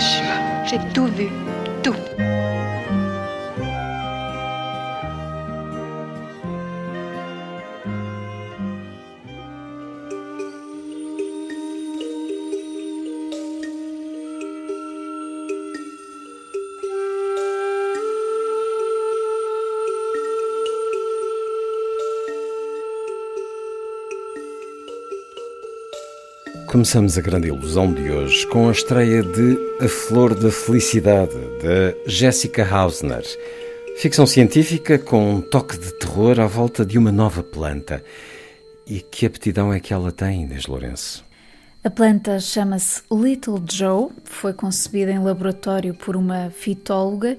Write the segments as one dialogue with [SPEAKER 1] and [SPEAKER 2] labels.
[SPEAKER 1] J'ai tout vu,
[SPEAKER 2] Começamos a grande ilusão de hoje com a estreia de A Flor da Felicidade, de Jessica Hausner. Ficção científica com um toque de terror à volta de uma nova planta. E que aptidão é que ela tem, Inês Lourenço?
[SPEAKER 3] A planta chama-se Little Joe, foi concebida em laboratório por uma fitóloga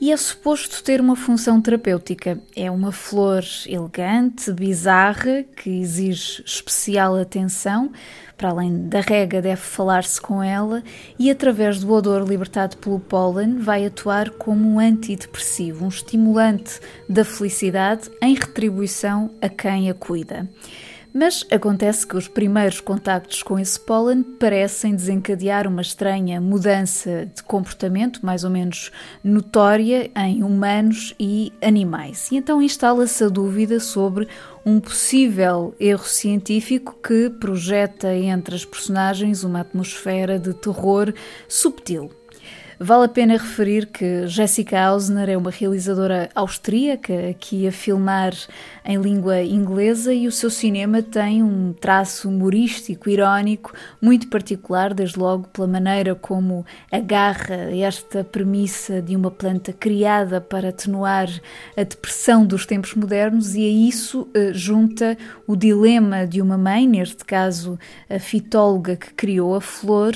[SPEAKER 3] e é suposto ter uma função terapêutica. É uma flor elegante, bizarra, que exige especial atenção. Para além da rega, deve falar-se com ela e, através do odor libertado pelo pólen, vai atuar como um antidepressivo, um estimulante da felicidade em retribuição a quem a cuida. Mas acontece que os primeiros contactos com esse pólen parecem desencadear uma estranha mudança de comportamento, mais ou menos notória, em humanos e animais. E então instala-se a dúvida sobre um possível erro científico que projeta entre as personagens uma atmosfera de terror subtil. Vale a pena referir que Jessica Hausner é uma realizadora austríaca aqui a filmar em língua inglesa e o seu cinema tem um traço humorístico, irónico, muito particular, desde logo pela maneira como agarra esta premissa de uma planta criada para atenuar a depressão dos tempos modernos e a isso eh, junta o dilema de uma mãe, neste caso a fitóloga que criou a flor,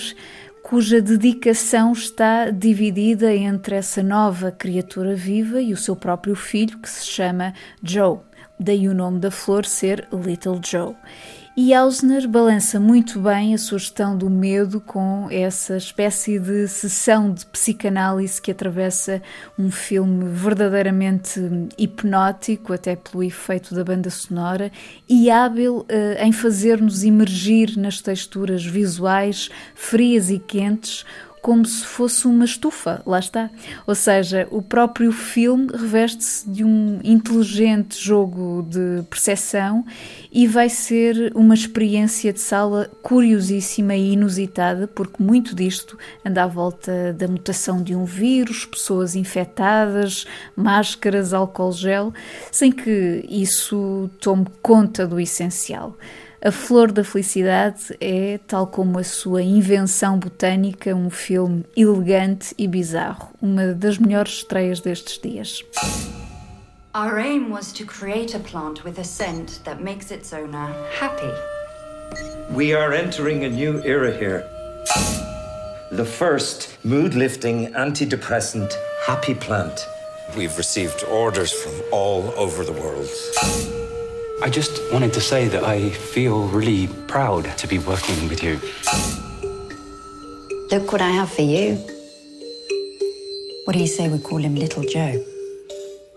[SPEAKER 3] cuja dedicação está dividida entre essa nova criatura viva e o seu próprio filho, que se chama Joe. Daí o nome da flor ser Little Joe. E Ausner balança muito bem a sugestão do medo com essa espécie de sessão de psicanálise que atravessa um filme verdadeiramente hipnótico, até pelo efeito da banda sonora, e hábil uh, em fazer-nos emergir nas texturas visuais frias e quentes como se fosse uma estufa, lá está. Ou seja, o próprio filme reveste-se de um inteligente jogo de percepção e vai ser uma experiência de sala curiosíssima e inusitada, porque muito disto anda à volta da mutação de um vírus, pessoas infectadas, máscaras, álcool gel, sem que isso tome conta do essencial. A Flor da Felicidade é, tal como a sua invenção botânica, um filme elegante e bizarro, uma das melhores estreias destes dias.
[SPEAKER 4] Our aim was to create a plant with a scent that makes its owner happy.
[SPEAKER 5] We are entering a new era here. The first mood lifting antidepressant happy plant.
[SPEAKER 6] We've received orders from all over the world.
[SPEAKER 7] I just wanted to say that I feel really proud to be working with you.
[SPEAKER 4] Look what I have for you. What do you say we call him Little Joe?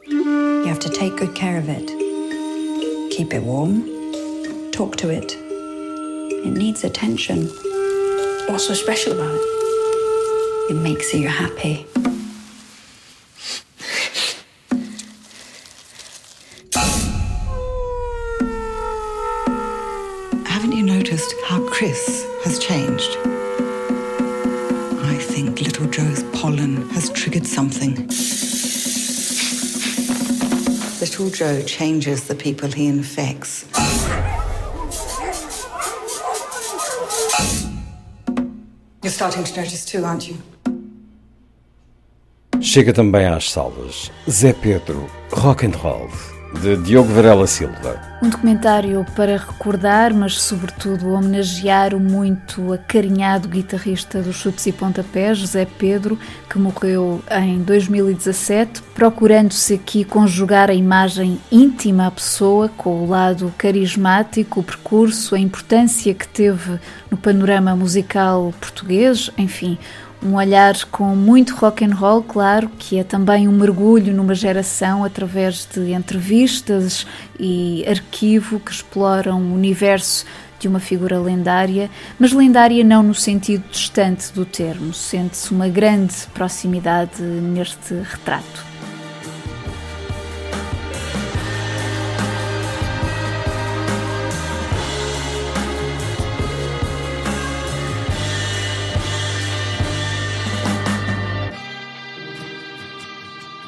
[SPEAKER 4] You have to take good care of it. Keep it warm. Talk to it. It needs attention.
[SPEAKER 1] What's so special about it?
[SPEAKER 4] It makes you happy.
[SPEAKER 8] Noticed how Chris has changed? I think little Joe's pollen has triggered something. Little Joe changes the people he infects. You're starting to notice too, aren't you?
[SPEAKER 2] Chega também às salas Zé Pedro, rock and roll, de Diogo Varela Silva.
[SPEAKER 3] Um documentário para recordar, mas sobretudo homenagear o muito acarinhado guitarrista dos chutes e pontapés, José Pedro, que morreu em 2017, procurando-se aqui conjugar a imagem íntima à pessoa com o lado carismático, o percurso, a importância que teve no panorama musical português, enfim, um olhar com muito rock and roll, claro, que é também um mergulho numa geração através de entrevistas e arquivo que exploram o universo de uma figura lendária, mas lendária não no sentido distante do termo, sente-se uma grande proximidade neste retrato.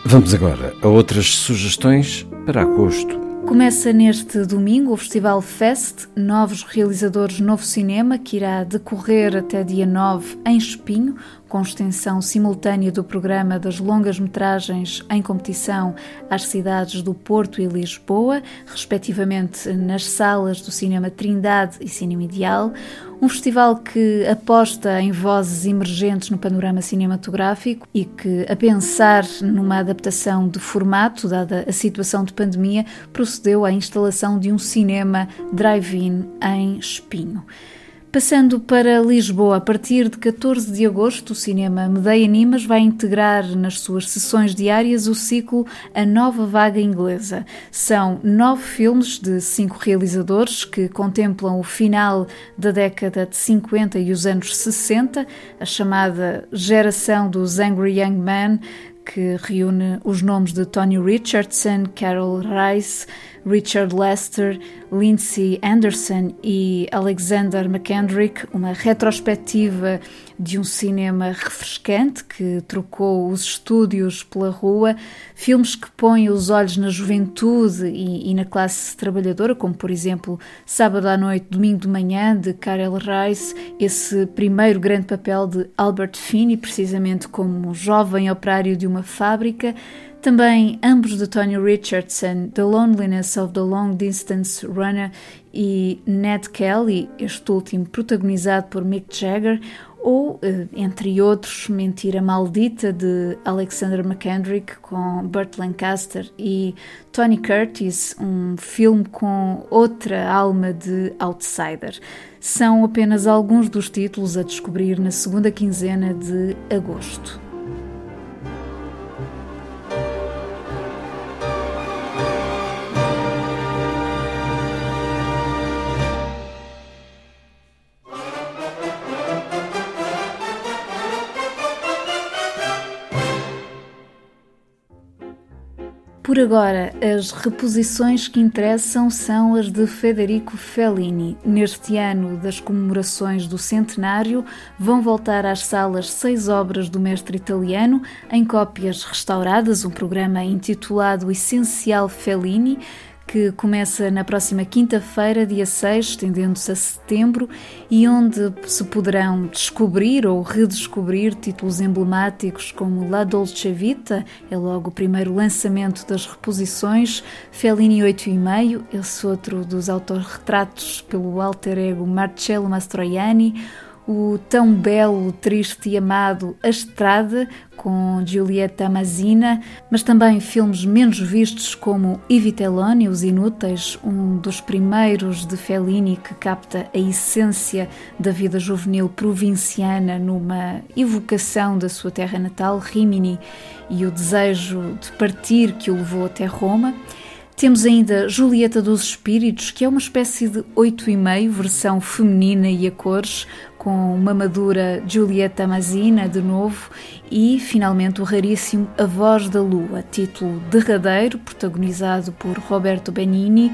[SPEAKER 2] Vamos agora a outras sugestões para agosto.
[SPEAKER 3] Começa neste domingo o Festival Fest, Novos Realizadores Novo Cinema, que irá decorrer até dia 9 em Espinho, com extensão simultânea do programa das longas-metragens em competição às cidades do Porto e Lisboa, respectivamente nas salas do Cinema Trindade e Cinema Ideal. Um festival que aposta em vozes emergentes no panorama cinematográfico e que, a pensar numa adaptação de formato, dada a situação de pandemia, procedeu à instalação de um cinema drive-in em Espinho. Passando para Lisboa, a partir de 14 de agosto, o cinema Medeia Animas vai integrar nas suas sessões diárias o ciclo A Nova Vaga Inglesa. São nove filmes de cinco realizadores que contemplam o final da década de 50 e os anos 60, a chamada geração dos Angry Young Men, que reúne os nomes de Tony Richardson, Carol Rice, Richard Lester, Lindsay Anderson e Alexander McKendrick, uma retrospectiva de um cinema refrescante que trocou os estúdios pela rua, filmes que põem os olhos na juventude e, e na classe trabalhadora, como por exemplo Sábado à Noite, Domingo de Manhã, de Karel Rice, esse primeiro grande papel de Albert Finney, precisamente como jovem operário de uma fábrica. Também ambos de Tony Richardson, The Loneliness of the Long Distance Runner e Ned Kelly, este último protagonizado por Mick Jagger, ou, eh, entre outros, Mentira Maldita de Alexander McKendrick com Burt Lancaster e Tony Curtis, um filme com outra alma de outsider. São apenas alguns dos títulos a descobrir na segunda quinzena de agosto. Por agora, as reposições que interessam são as de Federico Fellini. Neste ano das comemorações do centenário, vão voltar às salas seis obras do mestre italiano, em cópias restauradas, um programa intitulado Essencial Fellini, que começa na próxima quinta-feira, dia 6, estendendo-se a setembro, e onde se poderão descobrir ou redescobrir títulos emblemáticos como La Dolce Vita, é logo o primeiro lançamento das reposições, Fellini 8,5, esse outro dos autorretratos pelo alter ego Marcello Mastroianni, o tão belo, triste e amado A Estrada, com Giulietta Mazina, mas também filmes menos vistos como I Vitelloni, Os Inúteis, um dos primeiros de Fellini que capta a essência da vida juvenil provinciana numa evocação da sua terra natal, Rimini, e o desejo de partir que o levou até Roma. Temos ainda Julieta dos Espíritos, que é uma espécie de oito e meio, versão feminina e a cores, com uma madura Giulietta Mazina de novo e finalmente o raríssimo A Voz da Lua, título derradeiro, protagonizado por Roberto Benini,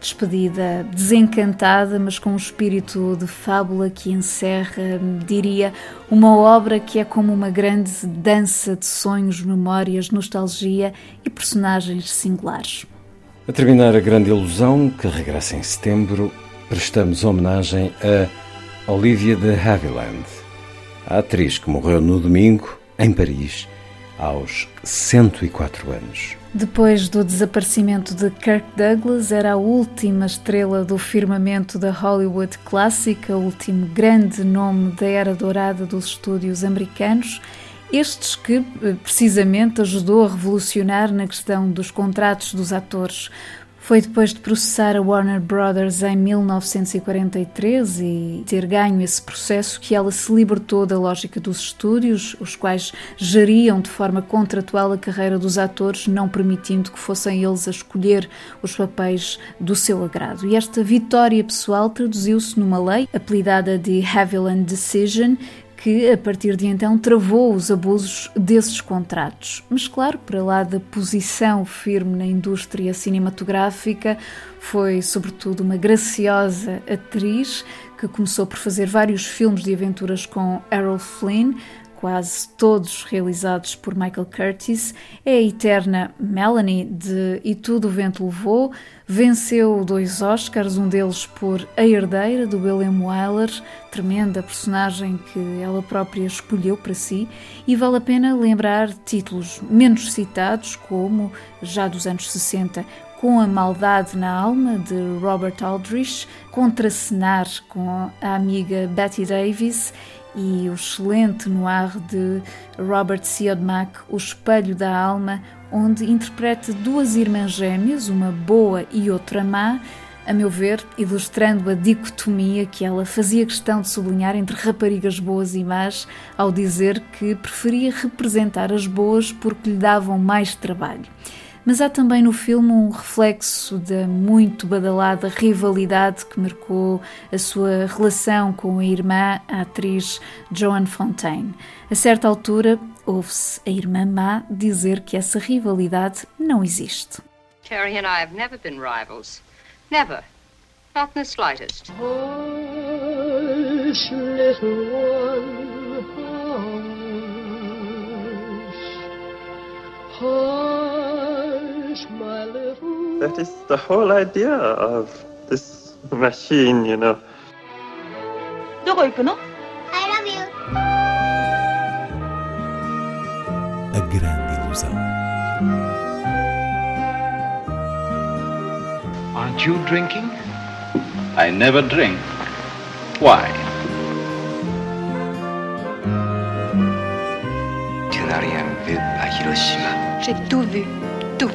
[SPEAKER 3] despedida desencantada, mas com um espírito de fábula que encerra, diria, uma obra que é como uma grande dança de sonhos, memórias, nostalgia e personagens singulares.
[SPEAKER 2] A terminar a grande ilusão, que regressa em setembro, prestamos homenagem a Olivia de Havilland, a atriz que morreu no domingo, em Paris, aos 104 anos.
[SPEAKER 3] Depois do desaparecimento de Kirk Douglas, era a última estrela do firmamento da Hollywood clássica, o último grande nome da era dourada dos estúdios americanos. Estes que, eh, precisamente, ajudou a revolucionar na questão dos contratos dos atores. Foi depois de processar a Warner Brothers em 1943 e ter ganho esse processo que ela se libertou da lógica dos estúdios, os quais geriam de forma contratual a carreira dos atores, não permitindo que fossem eles a escolher os papéis do seu agrado. E esta vitória pessoal traduziu-se numa lei apelidada de Haviland Decision, que a partir de então travou os abusos desses contratos. Mas, claro, para lá da posição firme na indústria cinematográfica, foi sobretudo uma graciosa atriz que começou por fazer vários filmes de aventuras com Errol Flynn, quase todos realizados por Michael Curtis, é a eterna Melanie de E Tudo o Vento Levou, venceu dois Oscars, um deles por A Herdeira, do William Wyler, tremenda personagem que ela própria escolheu para si, e vale a pena lembrar títulos menos citados, como, já dos anos 60, com a Maldade na Alma, de Robert Aldrich, Contracenar, com a amiga Betty Davis e o excelente noir de Robert Siodmak, O Espelho da Alma, onde interpreta duas irmãs gêmeas, uma boa e outra má, a meu ver, ilustrando a dicotomia que ela fazia questão de sublinhar entre raparigas boas e más, ao dizer que preferia representar as boas porque lhe davam mais trabalho mas há também no filme um reflexo da muito badalada rivalidade que marcou a sua relação com a irmã, a atriz Joan Fontaine. A certa altura, ouve-se a irmã má dizer que essa rivalidade não existe.
[SPEAKER 9] Terry and I have never been rivals. Never. Not in the slightest.
[SPEAKER 10] Hush, little
[SPEAKER 11] That is the whole idea of this machine, you know.
[SPEAKER 12] どこ行くの
[SPEAKER 13] I love you.
[SPEAKER 14] A grande ilusão.
[SPEAKER 15] Aren't you drinking? I never drink. Why?
[SPEAKER 16] Tu n'as rien vu à Hiroshima.
[SPEAKER 1] J'ai tout vu. Tout.